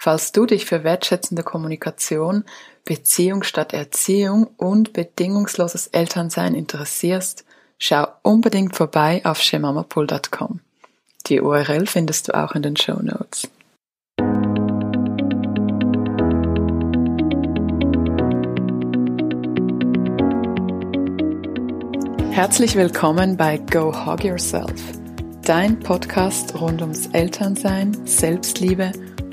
Falls du dich für wertschätzende Kommunikation, Beziehung statt Erziehung und bedingungsloses Elternsein interessierst, schau unbedingt vorbei auf shemamapool.com. Die URL findest du auch in den Show Notes. Herzlich willkommen bei Go Hog Yourself, dein Podcast rund ums Elternsein, Selbstliebe und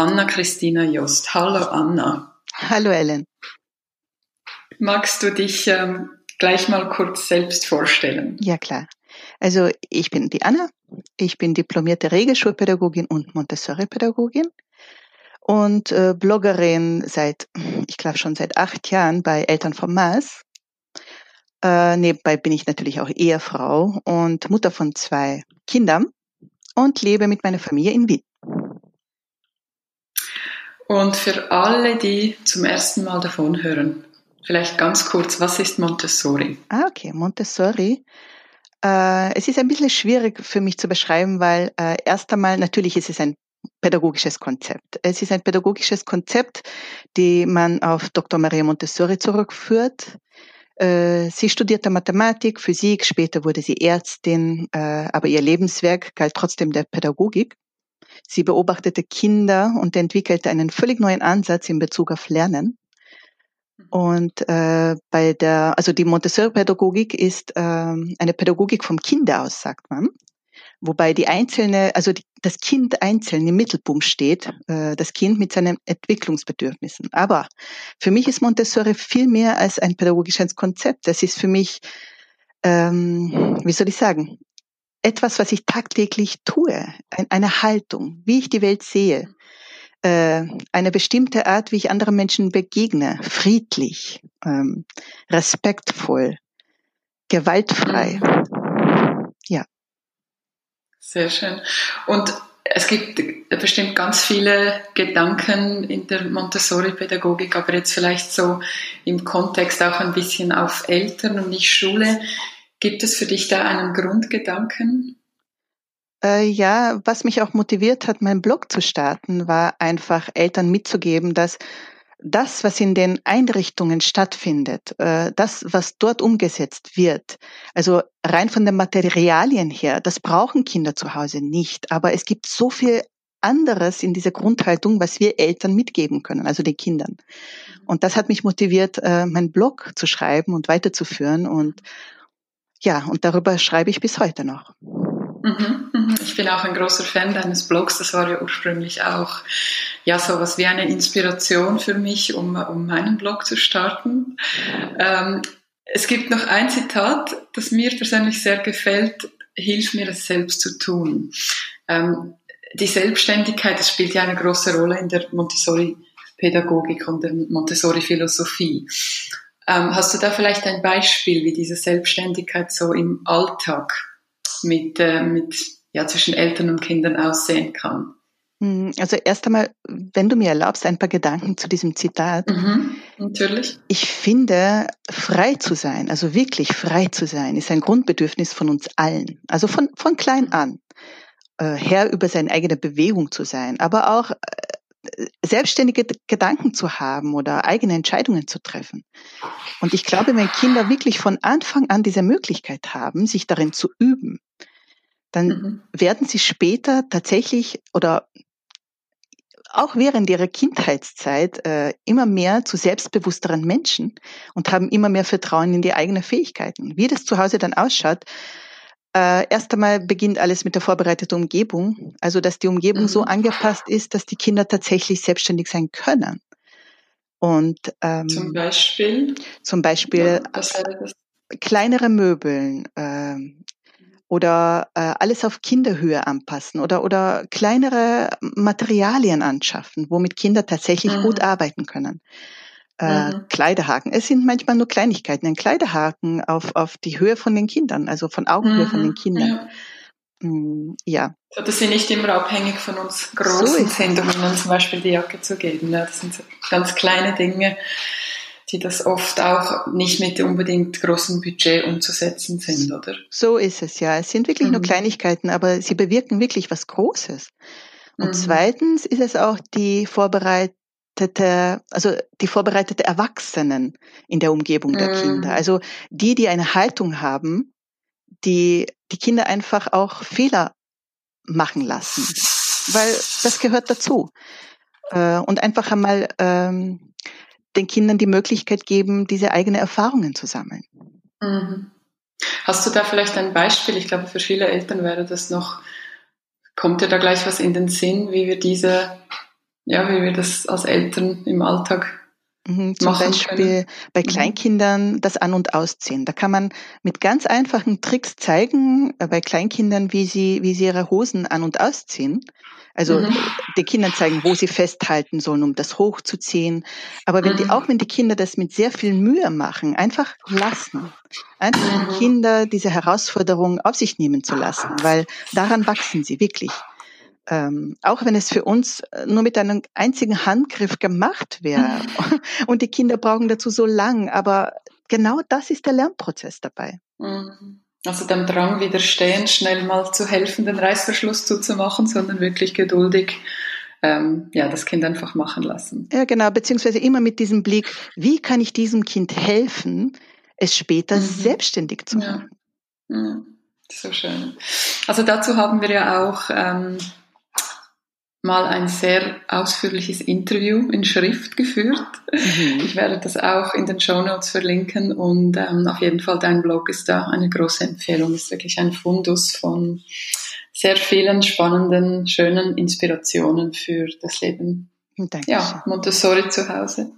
Anna-Christina Jost. Hallo Anna. Hallo Ellen. Magst du dich ähm, gleich mal kurz selbst vorstellen? Ja klar. Also ich bin die Anna, ich bin diplomierte Regelschulpädagogin und Montessori-Pädagogin und äh, Bloggerin seit, ich glaube schon seit acht Jahren bei Eltern vom Mars. Äh, nebenbei bin ich natürlich auch Ehefrau und Mutter von zwei Kindern und lebe mit meiner Familie in Wien. Und für alle, die zum ersten Mal davon hören, vielleicht ganz kurz, was ist Montessori? Ah, okay, Montessori. Äh, es ist ein bisschen schwierig für mich zu beschreiben, weil äh, erst einmal natürlich ist es ein pädagogisches Konzept. Es ist ein pädagogisches Konzept, die man auf Dr. Maria Montessori zurückführt. Äh, sie studierte Mathematik, Physik, später wurde sie Ärztin, äh, aber ihr Lebenswerk galt trotzdem der Pädagogik. Sie beobachtete Kinder und entwickelte einen völlig neuen Ansatz in Bezug auf Lernen. Mhm. Und äh, bei der, also die Montessori-Pädagogik ist äh, eine Pädagogik vom Kind aus, sagt man. Wobei die einzelne, also die, das Kind einzeln im Mittelpunkt steht, äh, das Kind mit seinen Entwicklungsbedürfnissen. Aber für mich ist Montessori viel mehr als ein pädagogisches Konzept. Das ist für mich, ähm, wie soll ich sagen, etwas, was ich tagtäglich tue, eine Haltung, wie ich die Welt sehe, äh, eine bestimmte Art, wie ich anderen Menschen begegne, friedlich, ähm, respektvoll, gewaltfrei. Mhm. Ja. Sehr schön. Und es gibt bestimmt ganz viele Gedanken in der Montessori-Pädagogik, aber jetzt vielleicht so im Kontext auch ein bisschen auf Eltern und nicht Schule. Gibt es für dich da einen Grundgedanken? Äh, ja, was mich auch motiviert hat, meinen Blog zu starten, war einfach Eltern mitzugeben, dass das, was in den Einrichtungen stattfindet, äh, das, was dort umgesetzt wird, also rein von den Materialien her, das brauchen Kinder zu Hause nicht. Aber es gibt so viel anderes in dieser Grundhaltung, was wir Eltern mitgeben können, also den Kindern. Und das hat mich motiviert, äh, meinen Blog zu schreiben und weiterzuführen und ja, und darüber schreibe ich bis heute noch. Mhm, mhm. Ich bin auch ein großer Fan deines Blogs. Das war ja ursprünglich auch ja sowas wie eine Inspiration für mich, um, um meinen Blog zu starten. Ähm, es gibt noch ein Zitat, das mir persönlich sehr gefällt. Hilf mir, es selbst zu tun. Ähm, die Selbstständigkeit, das spielt ja eine große Rolle in der Montessori-Pädagogik und der Montessori-Philosophie. Ähm, hast du da vielleicht ein Beispiel, wie diese Selbstständigkeit so im Alltag mit, äh, mit ja, zwischen Eltern und Kindern aussehen kann? Hm, also erst einmal, wenn du mir erlaubst, ein paar Gedanken zu diesem Zitat. Mhm, natürlich. Ich finde, frei zu sein, also wirklich frei zu sein, ist ein Grundbedürfnis von uns allen. Also von, von klein an. Äh, Herr über seine eigene Bewegung zu sein, aber auch äh, selbstständige Gedanken zu haben oder eigene Entscheidungen zu treffen. Und ich glaube, wenn Kinder wirklich von Anfang an diese Möglichkeit haben, sich darin zu üben, dann mhm. werden sie später tatsächlich oder auch während ihrer Kindheitszeit äh, immer mehr zu selbstbewussteren Menschen und haben immer mehr Vertrauen in die eigenen Fähigkeiten. Wie das zu Hause dann ausschaut, äh, erst einmal beginnt alles mit der vorbereiteten Umgebung, also dass die Umgebung mhm. so angepasst ist, dass die Kinder tatsächlich selbstständig sein können. Und ähm, zum Beispiel, zum Beispiel ja, kleinere Möbeln, äh, oder äh, alles auf Kinderhöhe anpassen oder, oder kleinere Materialien anschaffen, womit Kinder tatsächlich mhm. gut arbeiten können. Äh, mhm. Kleiderhaken. Es sind manchmal nur Kleinigkeiten. Ein Kleiderhaken auf, auf die Höhe von den Kindern, also von Augenhöhe mhm. von den mhm. Kindern. Ja. Mm, ja. So, dass sie nicht immer abhängig von uns Großen so sind, um ihnen zum Beispiel die Jacke zu geben. Ja, das sind so ganz kleine Dinge, die das oft auch nicht mit unbedingt großem Budget umzusetzen sind, oder? So ist es ja. Es sind wirklich mhm. nur Kleinigkeiten, aber sie bewirken wirklich was Großes. Und mhm. zweitens ist es auch die vorbereitete, also die vorbereitete Erwachsenen in der Umgebung der mhm. Kinder. Also die, die eine Haltung haben, die die Kinder einfach auch Fehler machen lassen, weil das gehört dazu. Äh, und einfach einmal ähm, den Kindern die Möglichkeit geben, diese eigenen Erfahrungen zu sammeln. Mhm. Hast du da vielleicht ein Beispiel? Ich glaube, für viele Eltern wäre das noch, kommt dir da gleich was in den Sinn, wie wir diese, ja, wie wir das als Eltern im Alltag Mhm, zum Beispiel können. bei mhm. Kleinkindern das An- und Ausziehen. Da kann man mit ganz einfachen Tricks zeigen, äh, bei Kleinkindern, wie sie, wie sie ihre Hosen an- und ausziehen. Also mhm. den Kindern zeigen, wo sie festhalten sollen, um das hochzuziehen. Aber wenn die, mhm. auch wenn die Kinder das mit sehr viel Mühe machen, einfach lassen. Einfach die mhm. Kinder diese Herausforderung auf sich nehmen zu lassen, weil daran wachsen sie wirklich ähm, auch wenn es für uns äh, nur mit einem einzigen Handgriff gemacht wäre und die Kinder brauchen dazu so lang, aber genau das ist der Lernprozess dabei. Mhm. Also dem Drang widerstehen, schnell mal zu helfen, den Reißverschluss zuzumachen, sondern wirklich geduldig ähm, ja, das Kind einfach machen lassen. Ja, genau, beziehungsweise immer mit diesem Blick, wie kann ich diesem Kind helfen, es später mhm. selbstständig zu machen. Ja. ja. So schön. Also dazu haben wir ja auch ähm, mal ein sehr ausführliches Interview in Schrift geführt. Mhm. Ich werde das auch in den Show Notes verlinken und ähm, auf jeden Fall dein Blog ist da eine große Empfehlung. Ist wirklich ein Fundus von sehr vielen spannenden, schönen Inspirationen für das Leben. Danke. Ja, Montessori zu Hause.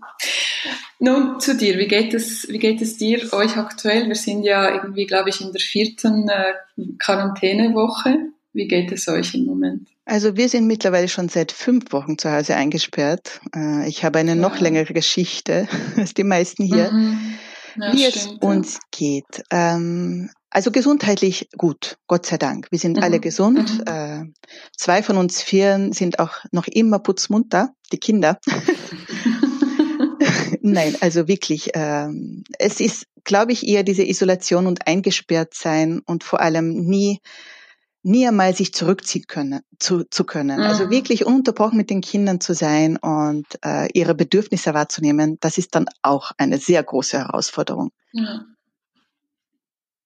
Nun zu dir. Wie geht es, wie geht es dir, euch aktuell? Wir sind ja irgendwie, glaube ich, in der vierten äh, Quarantänewoche. Wie geht es euch im Moment? Also wir sind mittlerweile schon seit fünf Wochen zu Hause eingesperrt. Äh, ich habe eine noch längere Geschichte als die meisten hier. Mhm. Ja, wie stimmt, es uns ja. geht. Ähm, also gesundheitlich gut, Gott sei Dank. Wir sind mhm. alle gesund. Mhm. Äh, zwei von uns vier sind auch noch immer putzmunter, die Kinder. Nein, also wirklich. Ähm, es ist, glaube ich, eher diese Isolation und eingesperrt sein und vor allem nie nie einmal sich zurückziehen können, zu, zu können. Also mhm. Also wirklich ununterbrochen mit den Kindern zu sein und äh, ihre Bedürfnisse wahrzunehmen, das ist dann auch eine sehr große Herausforderung. Ja.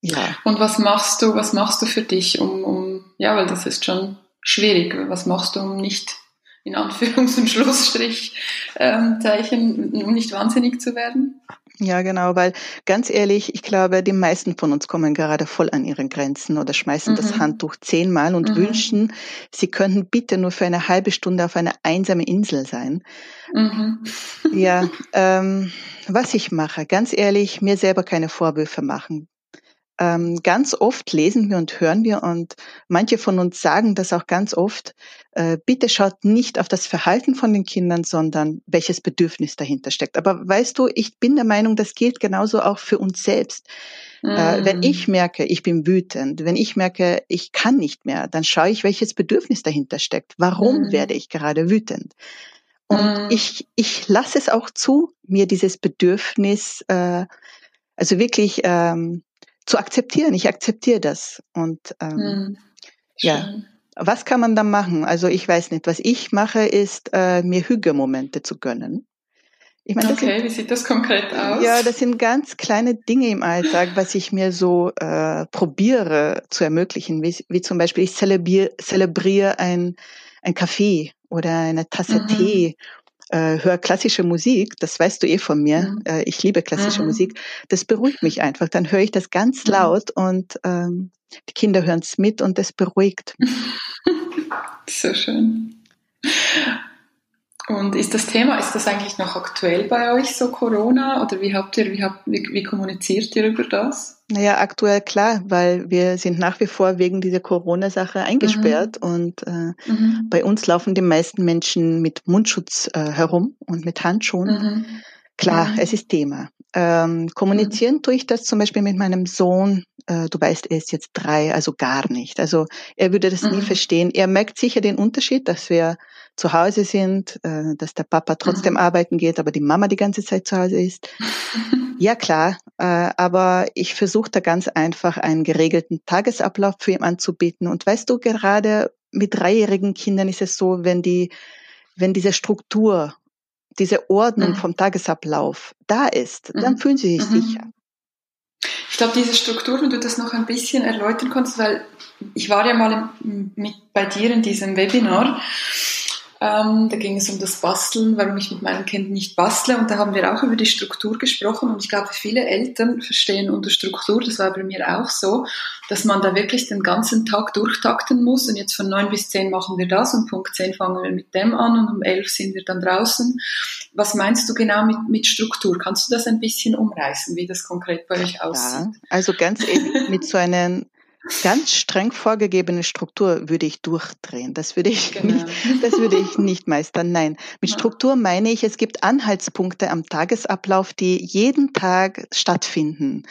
ja. Und was machst du, was machst du für dich, um, um, ja, weil das ist schon schwierig. Was machst du, um nicht in Anführungs- und Schlussstrich ähm, Zeichen, um nicht wahnsinnig zu werden? Ja, genau, weil ganz ehrlich, ich glaube, die meisten von uns kommen gerade voll an ihre Grenzen oder schmeißen mhm. das Handtuch zehnmal und mhm. wünschen, sie könnten bitte nur für eine halbe Stunde auf einer einsamen Insel sein. Mhm. Ja, ähm, was ich mache, ganz ehrlich, mir selber keine Vorwürfe machen ähm, ganz oft lesen wir und hören wir und manche von uns sagen das auch ganz oft, äh, bitte schaut nicht auf das Verhalten von den Kindern, sondern welches Bedürfnis dahinter steckt. Aber weißt du, ich bin der Meinung, das gilt genauso auch für uns selbst. Mm. Äh, wenn ich mm. merke, ich bin wütend, wenn ich merke, ich kann nicht mehr, dann schaue ich, welches Bedürfnis dahinter steckt. Warum mm. werde ich gerade wütend? Und mm. ich, ich lasse es auch zu, mir dieses Bedürfnis, äh, also wirklich ähm, zu akzeptieren. Ich akzeptiere das. Und ähm, hm, ja, was kann man da machen? Also ich weiß nicht. Was ich mache, ist äh, mir Hügemomente zu gönnen. Ich meine, okay, sind, wie sieht das konkret aus? Ja, das sind ganz kleine Dinge im Alltag, was ich mir so äh, probiere zu ermöglichen. Wie, wie zum Beispiel, ich zelebriere, zelebriere ein, ein Kaffee oder eine Tasse mhm. Tee, äh, höre klassische Musik, das weißt du eh von mir, mhm. äh, ich liebe klassische mhm. Musik, das beruhigt mich einfach. Dann höre ich das ganz mhm. laut und ähm, die Kinder hören es mit und das beruhigt. so schön. Und ist das Thema, ist das eigentlich noch aktuell bei euch, so Corona? Oder wie habt ihr, wie, habt, wie, wie kommuniziert ihr über das? Naja, aktuell klar, weil wir sind nach wie vor wegen dieser Corona-Sache eingesperrt mhm. und äh, mhm. bei uns laufen die meisten Menschen mit Mundschutz äh, herum und mit Handschuhen. Mhm. Klar, mhm. es ist Thema. Ähm, kommunizieren tue ich das zum Beispiel mit meinem Sohn. Äh, du weißt, er ist jetzt drei, also gar nicht. Also er würde das nie mhm. verstehen. Er merkt sicher den Unterschied, dass wir zu Hause sind, äh, dass der Papa trotzdem mhm. arbeiten geht, aber die Mama die ganze Zeit zu Hause ist. ja klar, äh, aber ich versuche da ganz einfach einen geregelten Tagesablauf für ihn anzubieten. Und weißt du, gerade mit dreijährigen Kindern ist es so, wenn die, wenn diese Struktur, diese Ordnung mhm. vom Tagesablauf da ist, dann mhm. fühlen sie sich mhm. sicher. Ich glaube, diese Struktur, wenn du das noch ein bisschen erläutern kannst, weil ich war ja mal mit bei dir in diesem Webinar ähm, da ging es um das Basteln, warum ich mit meinem Kind nicht bastle. Und da haben wir auch über die Struktur gesprochen. Und ich glaube, viele Eltern verstehen unter Struktur, das war bei mir auch so, dass man da wirklich den ganzen Tag durchtakten muss. Und jetzt von neun bis zehn machen wir das und Punkt zehn fangen wir mit dem an und um elf sind wir dann draußen. Was meinst du genau mit, mit Struktur? Kannst du das ein bisschen umreißen, wie das konkret bei euch aussieht? Ja, also ganz ehrlich, mit so einem ganz streng vorgegebene Struktur würde ich durchdrehen. Das würde ich, genau. nicht, das würde ich nicht meistern. Nein, mit Struktur meine ich, es gibt Anhaltspunkte am Tagesablauf, die jeden Tag stattfinden.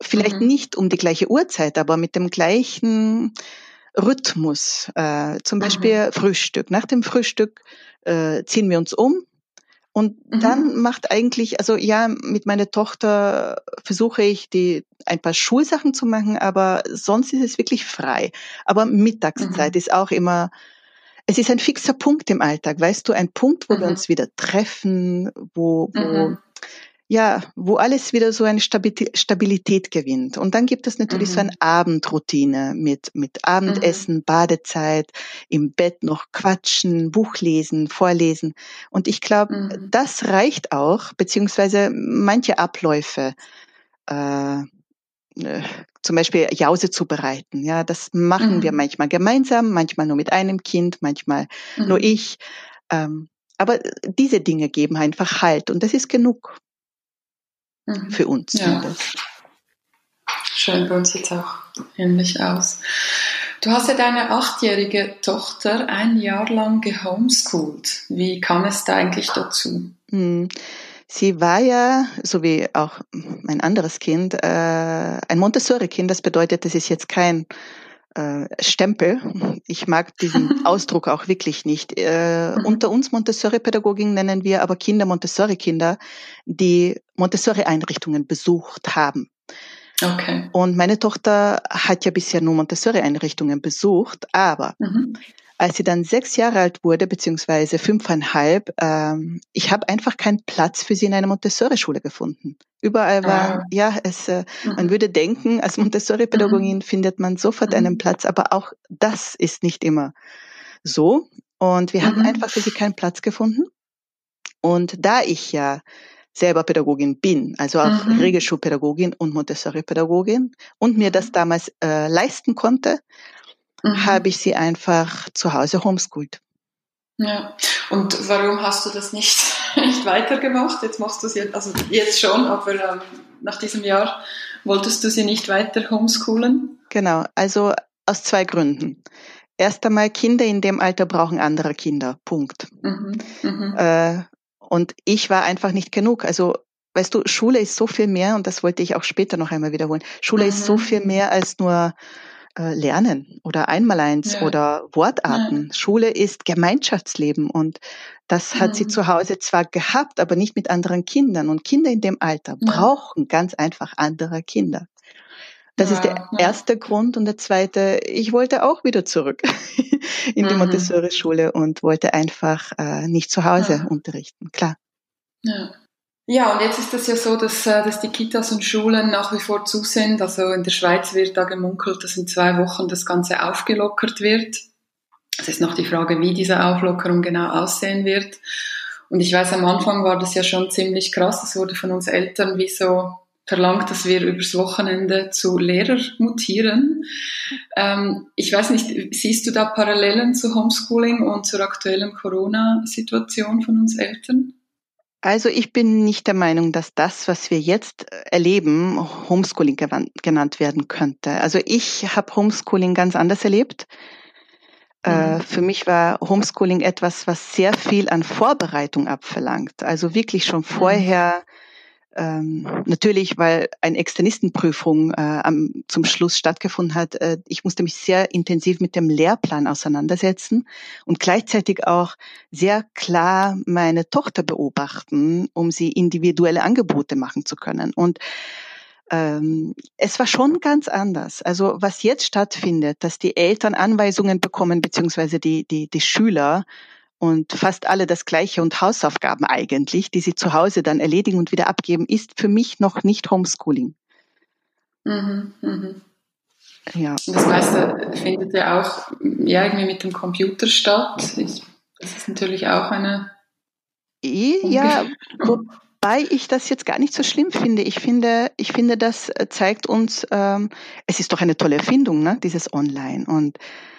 Vielleicht mhm. nicht um die gleiche Uhrzeit, aber mit dem gleichen Rhythmus. Äh, zum Beispiel mhm. Frühstück. Nach dem Frühstück äh, ziehen wir uns um, und mhm. dann macht eigentlich, also ja, mit meiner Tochter versuche ich die ein paar Schulsachen zu machen, aber sonst ist es wirklich frei. Aber Mittagszeit mhm. ist auch immer, es ist ein fixer Punkt im Alltag, weißt du, ein Punkt, wo mhm. wir uns wieder treffen, wo, wo mhm ja, wo alles wieder so eine Stabilität gewinnt. Und dann gibt es natürlich mhm. so eine Abendroutine mit, mit Abendessen, mhm. Badezeit, im Bett noch quatschen, Buch lesen, vorlesen. Und ich glaube, mhm. das reicht auch, beziehungsweise manche Abläufe, äh, äh, zum Beispiel Jause zu bereiten. Ja, das machen wir mhm. manchmal gemeinsam, manchmal nur mit einem Kind, manchmal nur mhm. ich. Ähm, aber diese Dinge geben einfach Halt und das ist genug mhm. für uns. Ja. Schön, bei uns sieht auch ähnlich aus. Du hast ja deine achtjährige Tochter ein Jahr lang gehomeschoolt. Wie kam es da eigentlich dazu? Mhm. Sie war ja, so wie auch mein anderes Kind, äh, ein Montessori-Kind. Das bedeutet, es ist jetzt kein äh, Stempel. Ich mag diesen Ausdruck auch wirklich nicht. Äh, mhm. Unter uns Montessori-Pädagogin nennen wir aber Kinder Montessori-Kinder, die Montessori-Einrichtungen besucht haben. Okay. Und meine Tochter hat ja bisher nur Montessori-Einrichtungen besucht, aber mhm. Als sie dann sechs Jahre alt wurde, beziehungsweise fünfeinhalb, ähm, ich habe einfach keinen Platz für sie in einer Montessori-Schule gefunden. Überall war, ah. ja, es, äh, mhm. man würde denken, als Montessori-Pädagogin mhm. findet man sofort einen mhm. Platz, aber auch das ist nicht immer so. Und wir haben mhm. einfach für sie keinen Platz gefunden. Und da ich ja selber Pädagogin bin, also auch mhm. Regelschulpädagogin und Montessori-Pädagogin und mir das damals äh, leisten konnte, mhm. habe ich sie einfach zu Hause homeschooled. Ja, und warum hast du das nicht, nicht weitergemacht? Jetzt machst du es jetzt, also jetzt schon, aber ähm, nach diesem Jahr wolltest du sie nicht weiter homeschoolen? Genau, also aus zwei Gründen. Erst einmal, Kinder in dem Alter brauchen andere Kinder. Punkt. Mhm, mhm. Äh, und ich war einfach nicht genug. Also, weißt du, Schule ist so viel mehr, und das wollte ich auch später noch einmal wiederholen. Schule mhm. ist so mhm. viel mehr als nur äh, lernen oder Einmaleins ja. oder Wortarten. Ja. Schule ist Gemeinschaftsleben und das hat mhm. sie zu Hause zwar gehabt, aber nicht mit anderen Kindern. Und Kinder in dem Alter ja. brauchen ganz einfach andere Kinder. Das ist der erste Grund. Und der zweite, ich wollte auch wieder zurück in die mhm. Montessori-Schule und wollte einfach äh, nicht zu Hause unterrichten. Klar. Ja. Ja, und jetzt ist es ja so, dass, äh, dass die Kitas und Schulen nach wie vor zu sind. Also in der Schweiz wird da gemunkelt, dass in zwei Wochen das Ganze aufgelockert wird. Es ist noch die Frage, wie diese Auflockerung genau aussehen wird. Und ich weiß, am Anfang war das ja schon ziemlich krass. Es wurde von uns Eltern wie so verlangt, dass wir übers Wochenende zu Lehrer mutieren. Ähm, ich weiß nicht, siehst du da Parallelen zu Homeschooling und zur aktuellen Corona-Situation von uns Eltern? Also ich bin nicht der Meinung, dass das, was wir jetzt erleben, Homeschooling genannt werden könnte. Also ich habe Homeschooling ganz anders erlebt. Äh, mhm. Für mich war Homeschooling etwas, was sehr viel an Vorbereitung abverlangt. Also wirklich schon mhm. vorher ähm, natürlich, weil eine Externistenprüfung äh, am, zum Schluss stattgefunden hat, äh, ich musste mich sehr intensiv mit dem Lehrplan auseinandersetzen und gleichzeitig auch sehr klar meine Tochter beobachten, um sie individuelle Angebote machen zu können. Und ähm, es war schon ganz anders. Also was jetzt stattfindet, dass die Eltern Anweisungen bekommen, beziehungsweise die, die, die Schüler, und fast alle das gleiche und Hausaufgaben eigentlich, die sie zu Hause dann erledigen und wieder abgeben, ist für mich noch nicht Homeschooling. Mhm, mhm. Ja. Das meiste findet ja auch ja, irgendwie mit dem Computer statt. Ich, das ist natürlich auch eine. Ja, wobei ich das jetzt gar nicht so schlimm finde. Ich finde, ich finde, das zeigt uns, ähm, es ist doch eine tolle Erfindung, ne, dieses Online. Und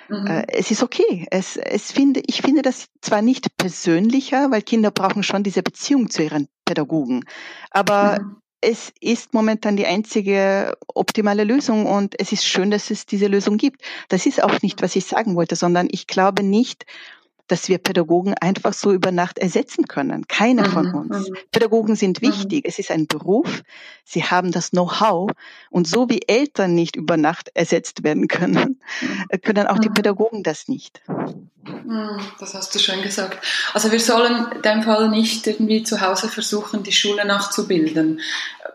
Mhm. Äh, es ist okay. Es, es finde, ich finde das zwar nicht persönlicher, weil Kinder brauchen schon diese Beziehung zu ihren Pädagogen. Aber mhm. es ist momentan die einzige optimale Lösung und es ist schön, dass es diese Lösung gibt. Das ist auch nicht, was ich sagen wollte, sondern ich glaube nicht, dass wir Pädagogen einfach so über Nacht ersetzen können. Keiner mhm. von uns. Mhm. Pädagogen sind mhm. wichtig. Mhm. Es ist ein Beruf. Sie haben das Know-how. Und so wie Eltern nicht über Nacht ersetzt werden können, mhm. können auch die Pädagogen das nicht. Das hast du schön gesagt. Also wir sollen in dem Fall nicht irgendwie zu Hause versuchen, die Schule nachzubilden.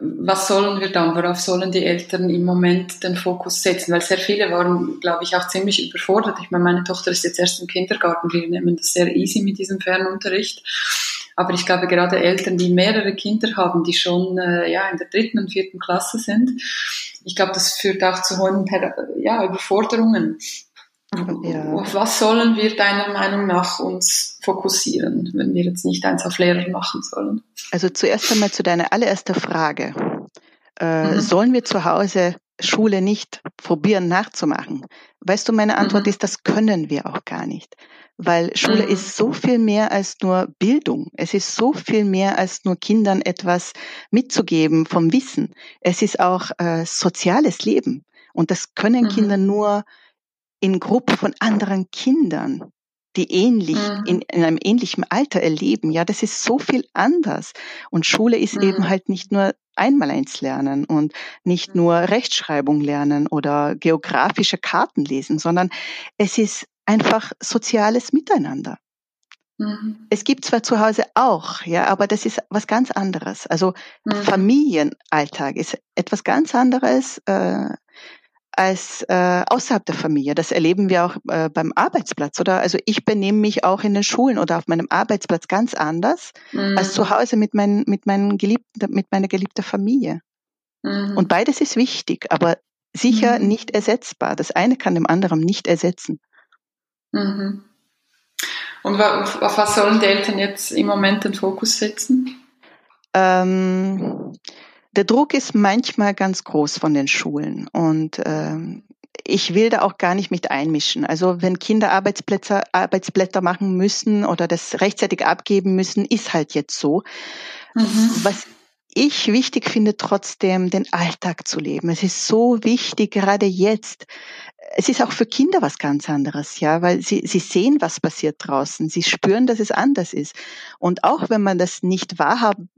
Was sollen wir dann? Worauf sollen die Eltern im Moment den Fokus setzen? Weil sehr viele waren, glaube ich, auch ziemlich überfordert. Ich meine, meine Tochter ist jetzt erst im Kindergarten. Wir nehmen das sehr easy mit diesem Fernunterricht. Aber ich glaube, gerade Eltern, die mehrere Kinder haben, die schon äh, ja, in der dritten und vierten Klasse sind, ich glaube, das führt auch zu hohen ja, Überforderungen. Ja. Auf was sollen wir deiner Meinung nach uns fokussieren, wenn wir jetzt nicht eins auf Lehrer machen sollen? Also zuerst einmal zu deiner allerersten Frage. Äh, mhm. Sollen wir zu Hause Schule nicht probieren nachzumachen? Weißt du, meine Antwort mhm. ist, das können wir auch gar nicht. Weil Schule mhm. ist so viel mehr als nur Bildung. Es ist so viel mehr als nur Kindern etwas mitzugeben vom Wissen. Es ist auch äh, soziales Leben. Und das können mhm. Kinder nur in Gruppe von anderen Kindern, die ähnlich, mhm. in, in, einem ähnlichen Alter erleben. Ja, das ist so viel anders. Und Schule ist mhm. eben halt nicht nur einmal eins lernen und nicht mhm. nur Rechtschreibung lernen oder geografische Karten lesen, sondern es ist einfach soziales Miteinander. Mhm. Es gibt zwar zu Hause auch, ja, aber das ist was ganz anderes. Also mhm. Familienalltag ist etwas ganz anderes. Äh, als äh, außerhalb der Familie. Das erleben wir auch äh, beim Arbeitsplatz, oder? Also ich benehme mich auch in den Schulen oder auf meinem Arbeitsplatz ganz anders mhm. als zu Hause mit, mein, mit, meinen geliebten, mit meiner geliebten Familie. Mhm. Und beides ist wichtig, aber sicher mhm. nicht ersetzbar. Das eine kann dem anderen nicht ersetzen. Mhm. Und auf was sollen die Eltern jetzt im Moment den Fokus setzen? Ähm, der Druck ist manchmal ganz groß von den Schulen und ähm, ich will da auch gar nicht mit einmischen. Also wenn Kinder Arbeitsplätze, Arbeitsblätter machen müssen oder das rechtzeitig abgeben müssen, ist halt jetzt so. Mhm. Was ich wichtig finde, trotzdem den Alltag zu leben. Es ist so wichtig, gerade jetzt. Es ist auch für Kinder was ganz anderes, ja, weil sie, sie sehen, was passiert draußen. Sie spüren, dass es anders ist. Und auch wenn man das nicht wahrhaben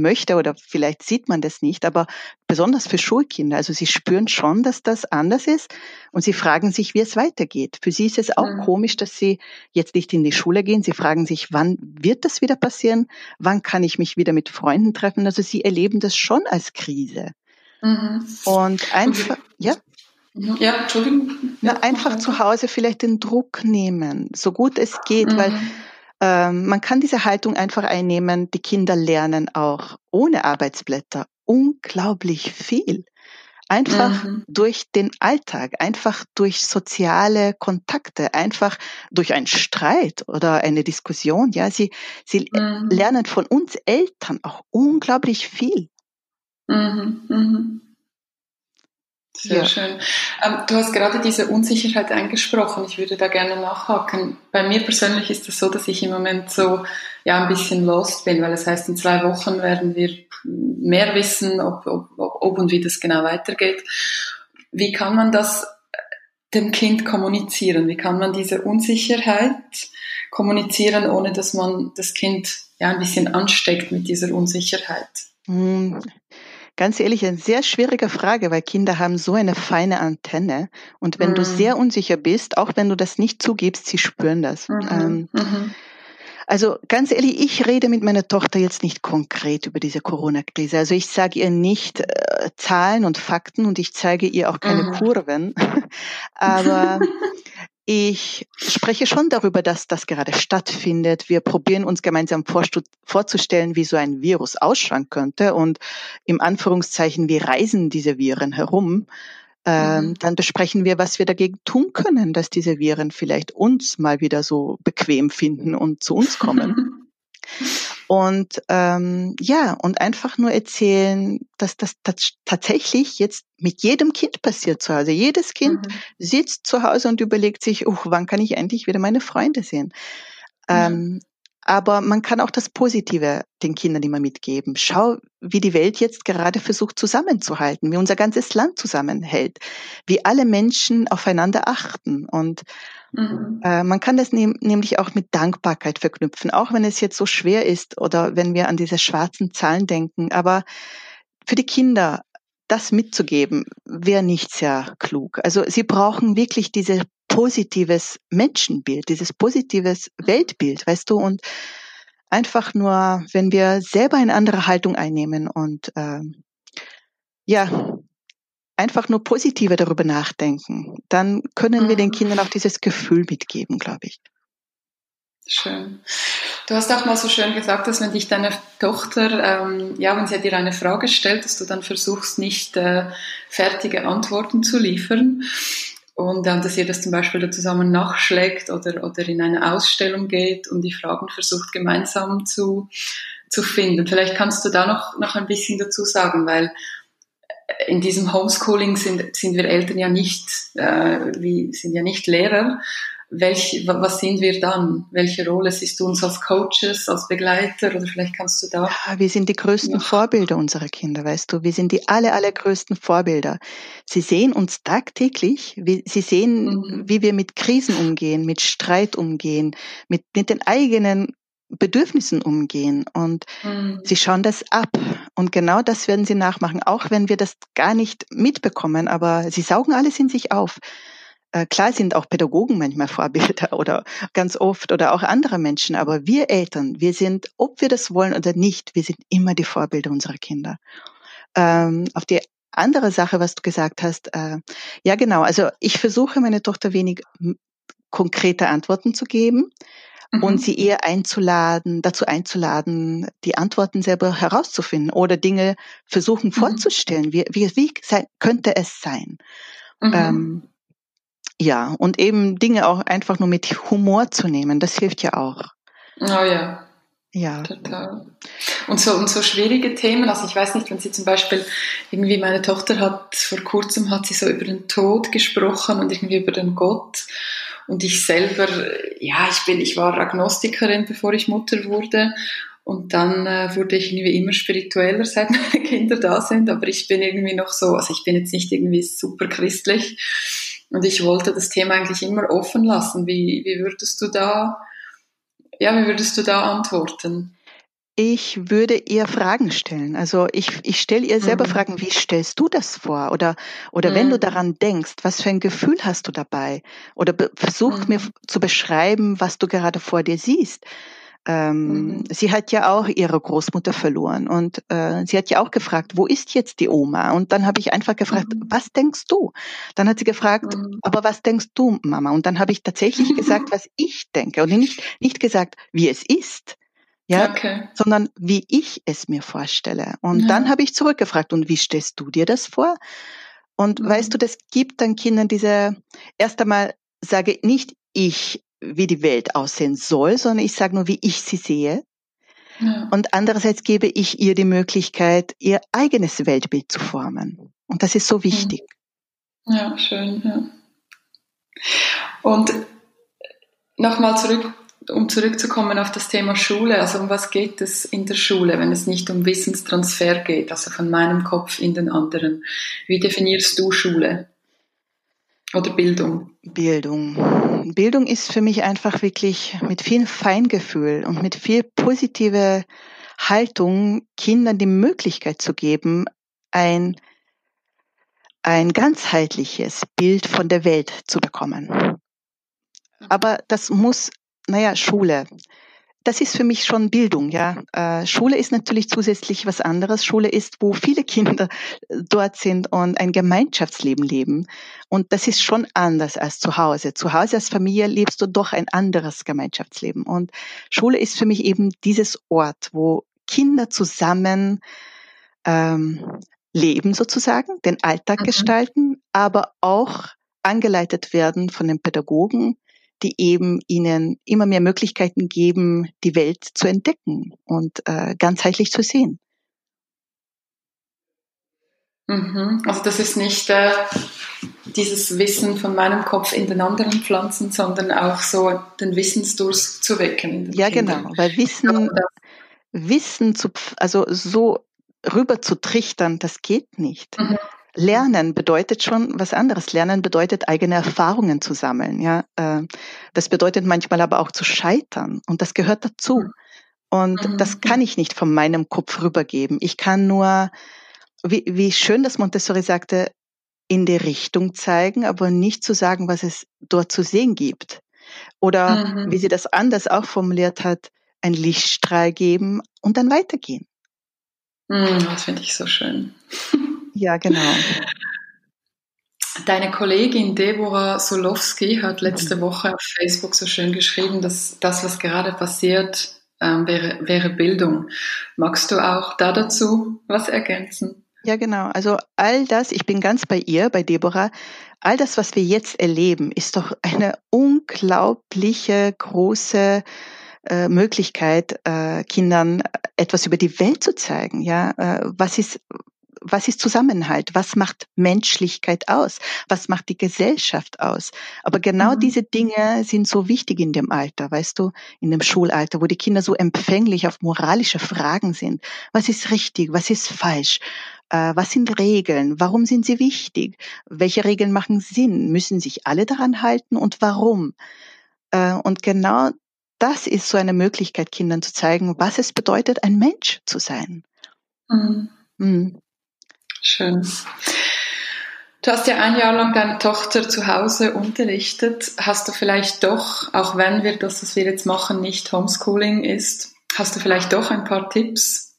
möchte oder vielleicht sieht man das nicht, aber besonders für Schulkinder, also sie spüren schon, dass das anders ist und sie fragen sich, wie es weitergeht. Für sie ist es auch mhm. komisch, dass sie jetzt nicht in die Schule gehen. Sie fragen sich, wann wird das wieder passieren? Wann kann ich mich wieder mit Freunden treffen? Also sie erleben das schon als Krise. Mhm. Und einfach, ja. Mhm. Ja, Entschuldigung. Na, einfach zu Hause vielleicht den Druck nehmen, so gut es geht, mhm. weil ähm, man kann diese Haltung einfach einnehmen. Die Kinder lernen auch ohne Arbeitsblätter unglaublich viel. Einfach mhm. durch den Alltag, einfach durch soziale Kontakte, einfach durch einen Streit oder eine Diskussion. Ja, sie, sie mhm. lernen von uns Eltern auch unglaublich viel. Mhm. Sehr ja. schön. Ähm, du hast gerade diese Unsicherheit angesprochen. Ich würde da gerne nachhaken. Bei mir persönlich ist es so, dass ich im Moment so ja ein bisschen lost bin, weil es heißt, in zwei Wochen werden wir mehr wissen, ob, ob, ob und wie das genau weitergeht. Wie kann man das dem Kind kommunizieren? Wie kann man diese Unsicherheit kommunizieren, ohne dass man das Kind ja ein bisschen ansteckt mit dieser Unsicherheit? Ganz ehrlich, eine sehr schwierige Frage, weil Kinder haben so eine feine Antenne. Und wenn mhm. du sehr unsicher bist, auch wenn du das nicht zugibst, sie spüren das. Mhm. Ähm, mhm. Also ganz ehrlich, ich rede mit meiner Tochter jetzt nicht konkret über diese Corona-Krise. Also ich sage ihr nicht äh, Zahlen und Fakten und ich zeige ihr auch keine mhm. Kurven. Aber Ich spreche schon darüber, dass das gerade stattfindet. Wir probieren uns gemeinsam vorzustellen, wie so ein Virus ausschauen könnte und im Anführungszeichen, wie reisen diese Viren herum. Ähm, mhm. Dann besprechen wir, was wir dagegen tun können, dass diese Viren vielleicht uns mal wieder so bequem finden und zu uns kommen. Und ähm, ja, und einfach nur erzählen, dass das, tatsächlich jetzt mit jedem Kind passiert zu Hause. Jedes Kind mhm. sitzt zu Hause und überlegt sich, oh, wann kann ich endlich wieder meine Freunde sehen? Mhm. Ähm, aber man kann auch das Positive den Kindern immer mitgeben. Schau, wie die Welt jetzt gerade versucht zusammenzuhalten, wie unser ganzes Land zusammenhält, wie alle Menschen aufeinander achten. Und mhm. äh, man kann das ne nämlich auch mit Dankbarkeit verknüpfen, auch wenn es jetzt so schwer ist oder wenn wir an diese schwarzen Zahlen denken. Aber für die Kinder das mitzugeben, wäre nicht sehr klug. Also sie brauchen wirklich diese positives Menschenbild, dieses positives Weltbild, weißt du, und einfach nur, wenn wir selber eine andere Haltung einnehmen und äh, ja, einfach nur positiver darüber nachdenken, dann können wir den mhm. Kindern auch dieses Gefühl mitgeben, glaube ich. Schön. Du hast auch mal so schön gesagt, dass wenn dich deine Tochter, ähm, ja, wenn sie dir eine Frage stellt, dass du dann versuchst, nicht äh, fertige Antworten zu liefern. Und äh, dass ihr das zum Beispiel da zusammen nachschlägt oder, oder in eine Ausstellung geht und die Fragen versucht gemeinsam zu, zu finden. Vielleicht kannst du da noch, noch ein bisschen dazu sagen, weil in diesem Homeschooling sind, sind wir Eltern ja nicht, äh, wie, sind ja nicht Lehrer, welch, was sind wir dann? Welche Rolle siehst du uns als Coaches, als Begleiter oder vielleicht kannst du da? Ja, wir sind die größten ja. Vorbilder unserer Kinder, weißt du. Wir sind die aller, allergrößten Vorbilder. Sie sehen uns tagtäglich. Sie sehen, mhm. wie wir mit Krisen umgehen, mit Streit umgehen, mit, mit den eigenen Bedürfnissen umgehen und mhm. sie schauen das ab und genau das werden sie nachmachen, auch wenn wir das gar nicht mitbekommen, aber sie saugen alles in sich auf. Äh, klar sind auch Pädagogen manchmal Vorbilder oder ganz oft oder auch andere Menschen, aber wir Eltern, wir sind, ob wir das wollen oder nicht, wir sind immer die Vorbilder unserer Kinder. Ähm, auf die andere Sache, was du gesagt hast, äh, ja genau, also ich versuche meine Tochter wenig konkrete Antworten zu geben mhm. und sie eher einzuladen, dazu einzuladen, die Antworten selber herauszufinden oder Dinge versuchen mhm. vorzustellen. Wie, wie, wie sein, könnte es sein? Mhm. Ähm, ja, und eben Dinge auch einfach nur mit Humor zu nehmen, das hilft ja auch. Oh ja. Ja. Total. Und so, und so schwierige Themen, also ich weiß nicht, wenn sie zum Beispiel, irgendwie meine Tochter hat, vor kurzem hat sie so über den Tod gesprochen und irgendwie über den Gott. Und ich selber, ja, ich bin, ich war Agnostikerin, bevor ich Mutter wurde. Und dann äh, wurde ich irgendwie immer spiritueller, seit meine Kinder da sind. Aber ich bin irgendwie noch so, also ich bin jetzt nicht irgendwie super christlich. Und ich wollte das Thema eigentlich immer offen lassen. Wie, wie würdest du da, ja, wie würdest du da antworten? Ich würde ihr Fragen stellen. Also ich, ich stelle ihr selber mhm. Fragen, wie stellst du das vor? Oder, oder mhm. wenn du mhm. daran denkst, was für ein Gefühl hast du dabei? Oder versuch mhm. mir zu beschreiben, was du gerade vor dir siehst. Ähm, mhm. Sie hat ja auch ihre Großmutter verloren und äh, sie hat ja auch gefragt, wo ist jetzt die Oma? Und dann habe ich einfach gefragt, mhm. was denkst du? Dann hat sie gefragt, mhm. aber was denkst du, Mama? Und dann habe ich tatsächlich gesagt, was ich denke und nicht, nicht gesagt, wie es ist, ja, okay. sondern wie ich es mir vorstelle. Und dann habe ich zurückgefragt, und wie stellst du dir das vor? Und mhm. weißt du, das gibt dann Kindern diese, erst einmal sage nicht ich, wie die Welt aussehen soll, sondern ich sage nur, wie ich sie sehe. Ja. Und andererseits gebe ich ihr die Möglichkeit, ihr eigenes Weltbild zu formen. Und das ist so wichtig. Ja, schön. Ja. Und nochmal zurück, um zurückzukommen auf das Thema Schule. Also um was geht es in der Schule, wenn es nicht um Wissenstransfer geht, also von meinem Kopf in den anderen? Wie definierst du Schule? Oder Bildung? Bildung. Bildung ist für mich einfach wirklich mit viel Feingefühl und mit viel positive Haltung Kindern die Möglichkeit zu geben, ein, ein ganzheitliches Bild von der Welt zu bekommen. Aber das muss, naja, Schule das ist für mich schon Bildung, ja. Äh, Schule ist natürlich zusätzlich was anderes. Schule ist, wo viele Kinder dort sind und ein Gemeinschaftsleben leben. Und das ist schon anders als zu Hause. Zu Hause als Familie lebst du doch ein anderes Gemeinschaftsleben. Und Schule ist für mich eben dieses Ort, wo Kinder zusammen ähm, leben sozusagen, den Alltag mhm. gestalten, aber auch angeleitet werden von den Pädagogen, die eben ihnen immer mehr Möglichkeiten geben, die Welt zu entdecken und äh, ganzheitlich zu sehen. Mhm. Also das ist nicht äh, dieses Wissen von meinem Kopf in den anderen Pflanzen, sondern auch so den Wissensdurst zu wecken. ja, Kindern. genau, weil Wissen, Wissen zu, also so rüber zu trichtern, das geht nicht. Mhm. Lernen bedeutet schon was anderes. Lernen bedeutet eigene Erfahrungen zu sammeln. Ja, äh, das bedeutet manchmal aber auch zu scheitern und das gehört dazu. Und mhm. das kann ich nicht von meinem Kopf rübergeben. Ich kann nur, wie, wie schön das Montessori sagte, in die Richtung zeigen, aber nicht zu sagen, was es dort zu sehen gibt. Oder mhm. wie sie das anders auch formuliert hat, ein Lichtstrahl geben und dann weitergehen. Mhm, das finde ich so schön. Ja, genau. Deine Kollegin Deborah Solowski hat letzte mhm. Woche auf Facebook so schön geschrieben, dass das, was gerade passiert, ähm, wäre, wäre Bildung. Magst du auch da dazu was ergänzen? Ja, genau. Also all das, ich bin ganz bei ihr, bei Deborah, all das, was wir jetzt erleben, ist doch eine unglaubliche große äh, Möglichkeit, äh, Kindern etwas über die Welt zu zeigen. Ja, äh, was ist was ist Zusammenhalt? Was macht Menschlichkeit aus? Was macht die Gesellschaft aus? Aber genau mhm. diese Dinge sind so wichtig in dem Alter, weißt du, in dem Schulalter, wo die Kinder so empfänglich auf moralische Fragen sind. Was ist richtig? Was ist falsch? Äh, was sind Regeln? Warum sind sie wichtig? Welche Regeln machen Sinn? Müssen sich alle daran halten und warum? Äh, und genau das ist so eine Möglichkeit, Kindern zu zeigen, was es bedeutet, ein Mensch zu sein. Mhm. Mhm. Schön. Du hast ja ein Jahr lang deine Tochter zu Hause unterrichtet. Hast du vielleicht doch, auch wenn wir das, was wir jetzt machen, nicht Homeschooling ist, hast du vielleicht doch ein paar Tipps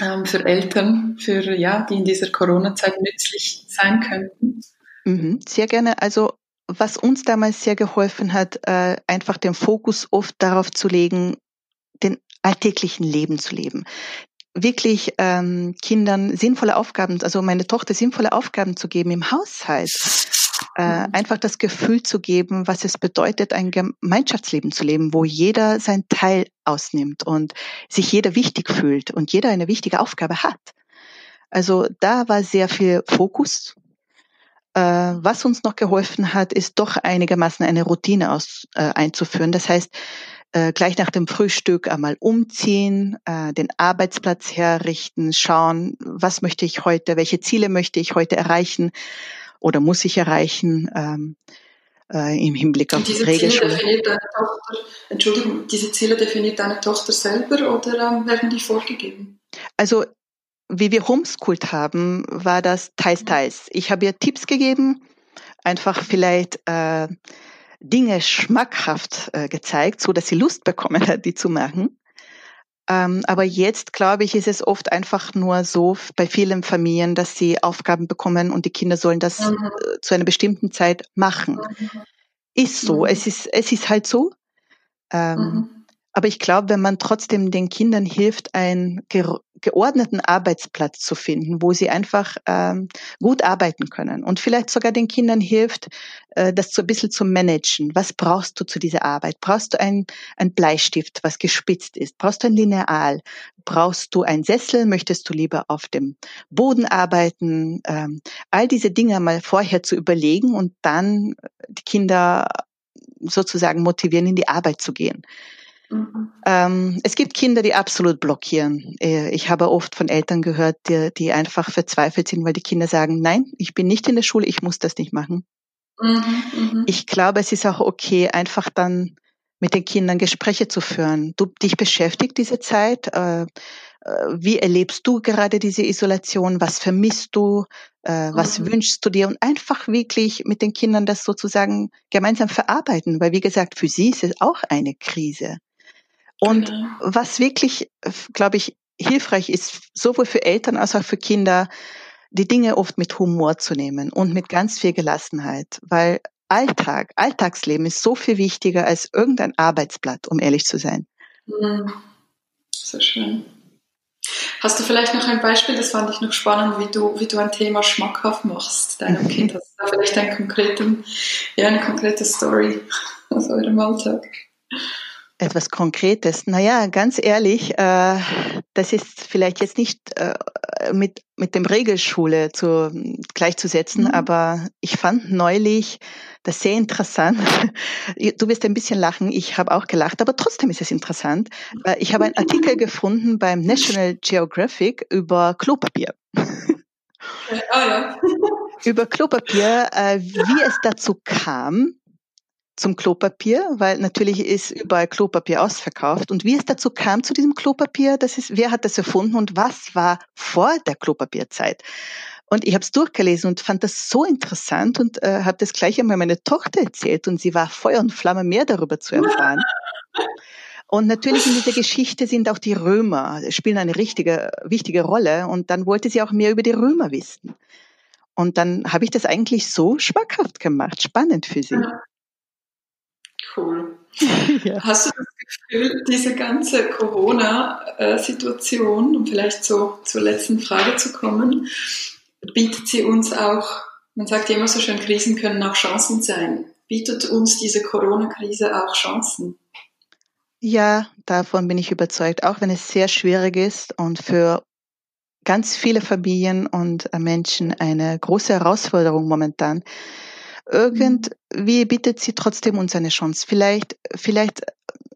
ähm, für Eltern, für ja, die in dieser Corona-Zeit nützlich sein könnten? Mhm, sehr gerne. Also was uns damals sehr geholfen hat, äh, einfach den Fokus oft darauf zu legen, den alltäglichen Leben zu leben wirklich ähm, Kindern sinnvolle Aufgaben, also meine Tochter sinnvolle Aufgaben zu geben im Haushalt. Äh, mhm. einfach das Gefühl zu geben, was es bedeutet, ein Gemeinschaftsleben zu leben, wo jeder sein Teil ausnimmt und sich jeder wichtig fühlt und jeder eine wichtige Aufgabe hat. Also da war sehr viel Fokus. Äh, was uns noch geholfen hat, ist doch einigermaßen eine Routine aus, äh, einzuführen. Das heißt, äh, gleich nach dem Frühstück einmal umziehen, äh, den Arbeitsplatz herrichten, schauen, was möchte ich heute, welche Ziele möchte ich heute erreichen oder muss ich erreichen. Ähm, äh, im Hinblick auf diese die Ziele definiert deine Tochter, Entschuldigung, diese Ziele definiert deine Tochter selber oder ähm, werden die vorgegeben? Also wie wir homeschooled haben, war das teils, teils. Ich habe ihr Tipps gegeben, einfach vielleicht äh, Dinge schmackhaft äh, gezeigt, so dass sie Lust bekommen hat, die zu machen. Ähm, aber jetzt, glaube ich, ist es oft einfach nur so bei vielen Familien, dass sie Aufgaben bekommen und die Kinder sollen das mhm. äh, zu einer bestimmten Zeit machen. Mhm. Ist so. Mhm. Es ist, es ist halt so. Ähm, mhm. Aber ich glaube, wenn man trotzdem den Kindern hilft, einen geordneten Arbeitsplatz zu finden, wo sie einfach ähm, gut arbeiten können und vielleicht sogar den Kindern hilft, äh, das so ein bisschen zu managen. Was brauchst du zu dieser Arbeit? Brauchst du ein, ein Bleistift, was gespitzt ist? Brauchst du ein Lineal? Brauchst du ein Sessel? Möchtest du lieber auf dem Boden arbeiten? Ähm, all diese Dinge mal vorher zu überlegen und dann die Kinder sozusagen motivieren, in die Arbeit zu gehen. Mhm. Ähm, es gibt Kinder, die absolut blockieren. Äh, ich habe oft von Eltern gehört, die, die einfach verzweifelt sind, weil die Kinder sagen, nein, ich bin nicht in der Schule, ich muss das nicht machen. Mhm, mhm. ich glaube, es ist auch okay, einfach dann mit den Kindern Gespräche zu führen. Du dich beschäftigt diese Zeit. Äh, äh, wie erlebst du gerade diese Isolation? Was vermisst du? Äh, was mhm. wünschst du dir? Und einfach wirklich mit den Kindern das sozusagen gemeinsam verarbeiten, weil wie gesagt, für sie ist es auch eine Krise. Und genau. was wirklich, glaube ich, hilfreich ist, sowohl für Eltern als auch für Kinder, die Dinge oft mit Humor zu nehmen und mit ganz viel Gelassenheit, weil Alltag, Alltagsleben ist so viel wichtiger als irgendein Arbeitsblatt, um ehrlich zu sein. Mhm. So schön. Hast du vielleicht noch ein Beispiel, das fand ich noch spannend, wie du, wie du ein Thema schmackhaft machst deinem. Kind? Hast du da vielleicht einen konkreten, ja, eine konkrete Story aus eurem Alltag? Etwas Konkretes. Naja, ganz ehrlich, äh, das ist vielleicht jetzt nicht äh, mit, mit dem Regelschule zu, gleichzusetzen, mhm. aber ich fand neulich das sehr interessant. Du wirst ein bisschen lachen, ich habe auch gelacht, aber trotzdem ist es interessant. Ich habe einen Artikel gefunden beim National Geographic über Klopapier. Oh ja. über Klopapier, äh, wie es dazu kam, zum Klopapier, weil natürlich ist überall Klopapier ausverkauft. Und wie es dazu kam zu diesem Klopapier, das ist, wer hat das erfunden und was war vor der Klopapierzeit? Und ich habe es durchgelesen und fand das so interessant und äh, habe das gleich einmal meiner Tochter erzählt und sie war Feuer und Flamme mehr darüber zu erfahren. Und natürlich in dieser Geschichte sind auch die Römer, spielen eine richtige, wichtige Rolle. Und dann wollte sie auch mehr über die Römer wissen. Und dann habe ich das eigentlich so schmackhaft gemacht, spannend für sie. Cool. Ja. Hast du das Gefühl, diese ganze Corona-Situation, um vielleicht so zur letzten Frage zu kommen, bietet sie uns auch, man sagt ja immer so schön, Krisen können auch Chancen sein. Bietet uns diese Corona-Krise auch Chancen? Ja, davon bin ich überzeugt, auch wenn es sehr schwierig ist und für ganz viele Familien und Menschen eine große Herausforderung momentan irgendwie bietet sie trotzdem uns eine Chance. Vielleicht, vielleicht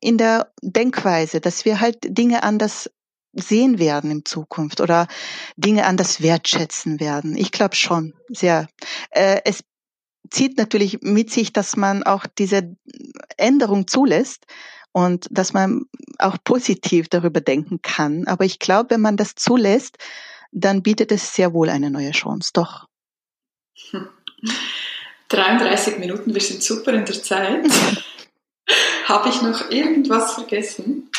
in der Denkweise, dass wir halt Dinge anders sehen werden in Zukunft oder Dinge anders wertschätzen werden. Ich glaube schon, sehr. Äh, es zieht natürlich mit sich, dass man auch diese Änderung zulässt und dass man auch positiv darüber denken kann. Aber ich glaube, wenn man das zulässt, dann bietet es sehr wohl eine neue Chance. Doch. Hm. 33 Minuten, wir sind super in der Zeit. Habe ich noch irgendwas vergessen?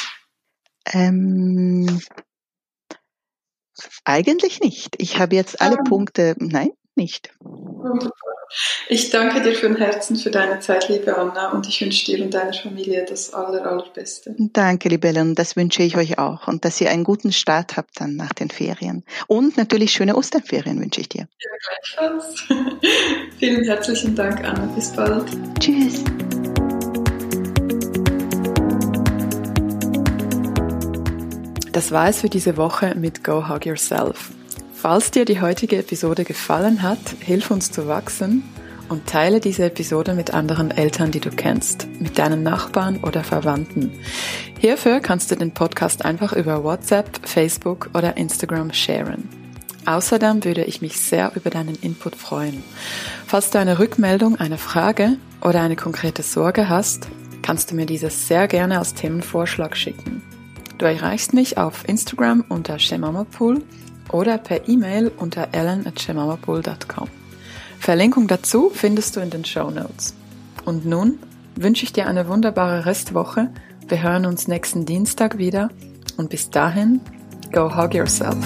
Ähm, eigentlich nicht. Ich habe jetzt alle ähm, Punkte. Nein, nicht. Wunderbar. Ich danke dir von Herzen für deine Zeit, liebe Anna, und ich wünsche dir und deiner Familie das aller, allerbeste. Danke, liebe Ellen, das wünsche ich euch auch und dass ihr einen guten Start habt dann nach den Ferien. Und natürlich schöne Osterferien wünsche ich dir. Ja, gleichfalls. Vielen herzlichen Dank, Anna. Bis bald. Tschüss. Das war es für diese Woche mit Go Hug Yourself. Falls dir die heutige Episode gefallen hat, hilf uns zu wachsen und teile diese Episode mit anderen Eltern, die du kennst, mit deinen Nachbarn oder Verwandten. Hierfür kannst du den Podcast einfach über WhatsApp, Facebook oder Instagram sharen. Außerdem würde ich mich sehr über deinen Input freuen. Falls du eine Rückmeldung, eine Frage oder eine konkrete Sorge hast, kannst du mir dieses sehr gerne als Themenvorschlag schicken. Du erreichst mich auf Instagram unter Shemamapool oder per E-Mail unter ellen.shemamapool.com. Verlinkung dazu findest du in den Show Notes. Und nun wünsche ich dir eine wunderbare Restwoche. Wir hören uns nächsten Dienstag wieder und bis dahin, go hug yourself.